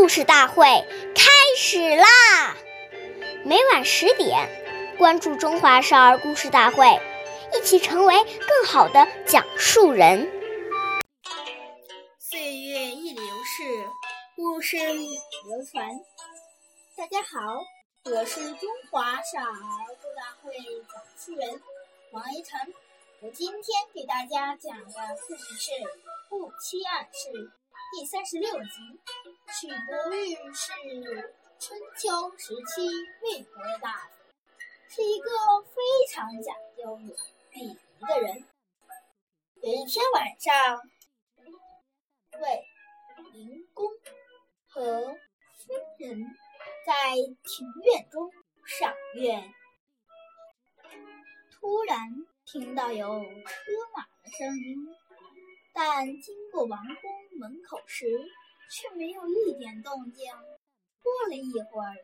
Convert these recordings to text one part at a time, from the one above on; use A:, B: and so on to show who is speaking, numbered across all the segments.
A: 故事大会开始啦！每晚十点，关注《中华少儿故事大会》，一起成为更好的讲述人。
B: 岁月易流逝，故事流传。大家好，我是中华少儿故事大会讲述人王一晨。我今天给大家讲的故事是《不期而事》第三十六集。许伯玉是春秋时期魏国的大夫，是一个非常讲究礼仪的人。有一天晚上，魏灵公和夫人在庭院中赏月，突然听到有车马的声音，但经过王宫门口时，却没有一点动静。过了一会儿，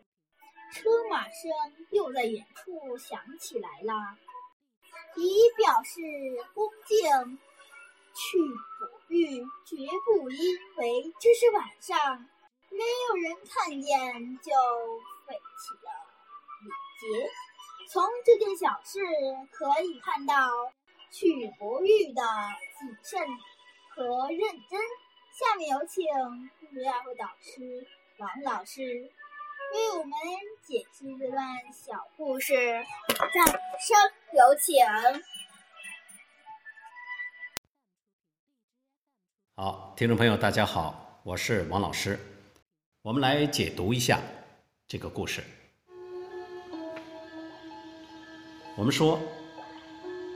B: 车马声又在远处响起来了，以表示恭敬。去伯玉绝不因为这是晚上，没有人看见就废弃了礼节。从这件小事可以看到去伯玉的谨慎和认真。下面有请故事大会导师王老师为我们解析这段小故事，掌声有请。
C: 好，听众朋友，大家好，我是王老师，我们来解读一下这个故事。我们说，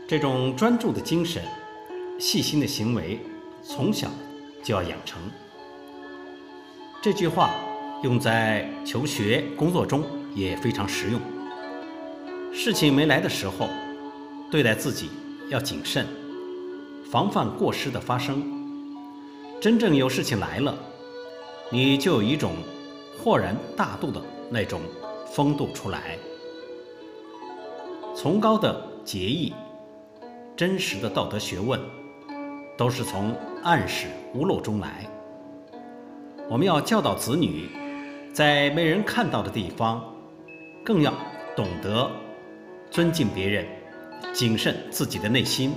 C: 这种专注的精神、细心的行为，从小。就要养成这句话，用在求学、工作中也非常实用。事情没来的时候，对待自己要谨慎，防范过失的发生。真正有事情来了，你就有一种豁然大度的那种风度出来。崇高的节义，真实的道德学问。都是从暗室屋漏中来。我们要教导子女，在没人看到的地方，更要懂得尊敬别人，谨慎自己的内心，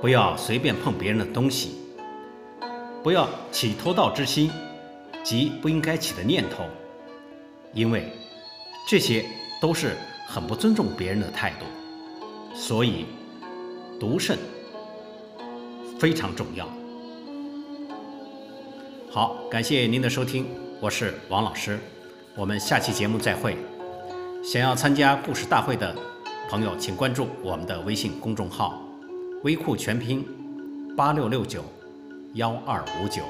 C: 不要随便碰别人的东西，不要起偷盗之心及不应该起的念头，因为这些都是很不尊重别人的态度。所以，独慎。非常重要。好，感谢您的收听，我是王老师，我们下期节目再会。想要参加故事大会的朋友，请关注我们的微信公众号“微库全拼八六六九幺二五九”。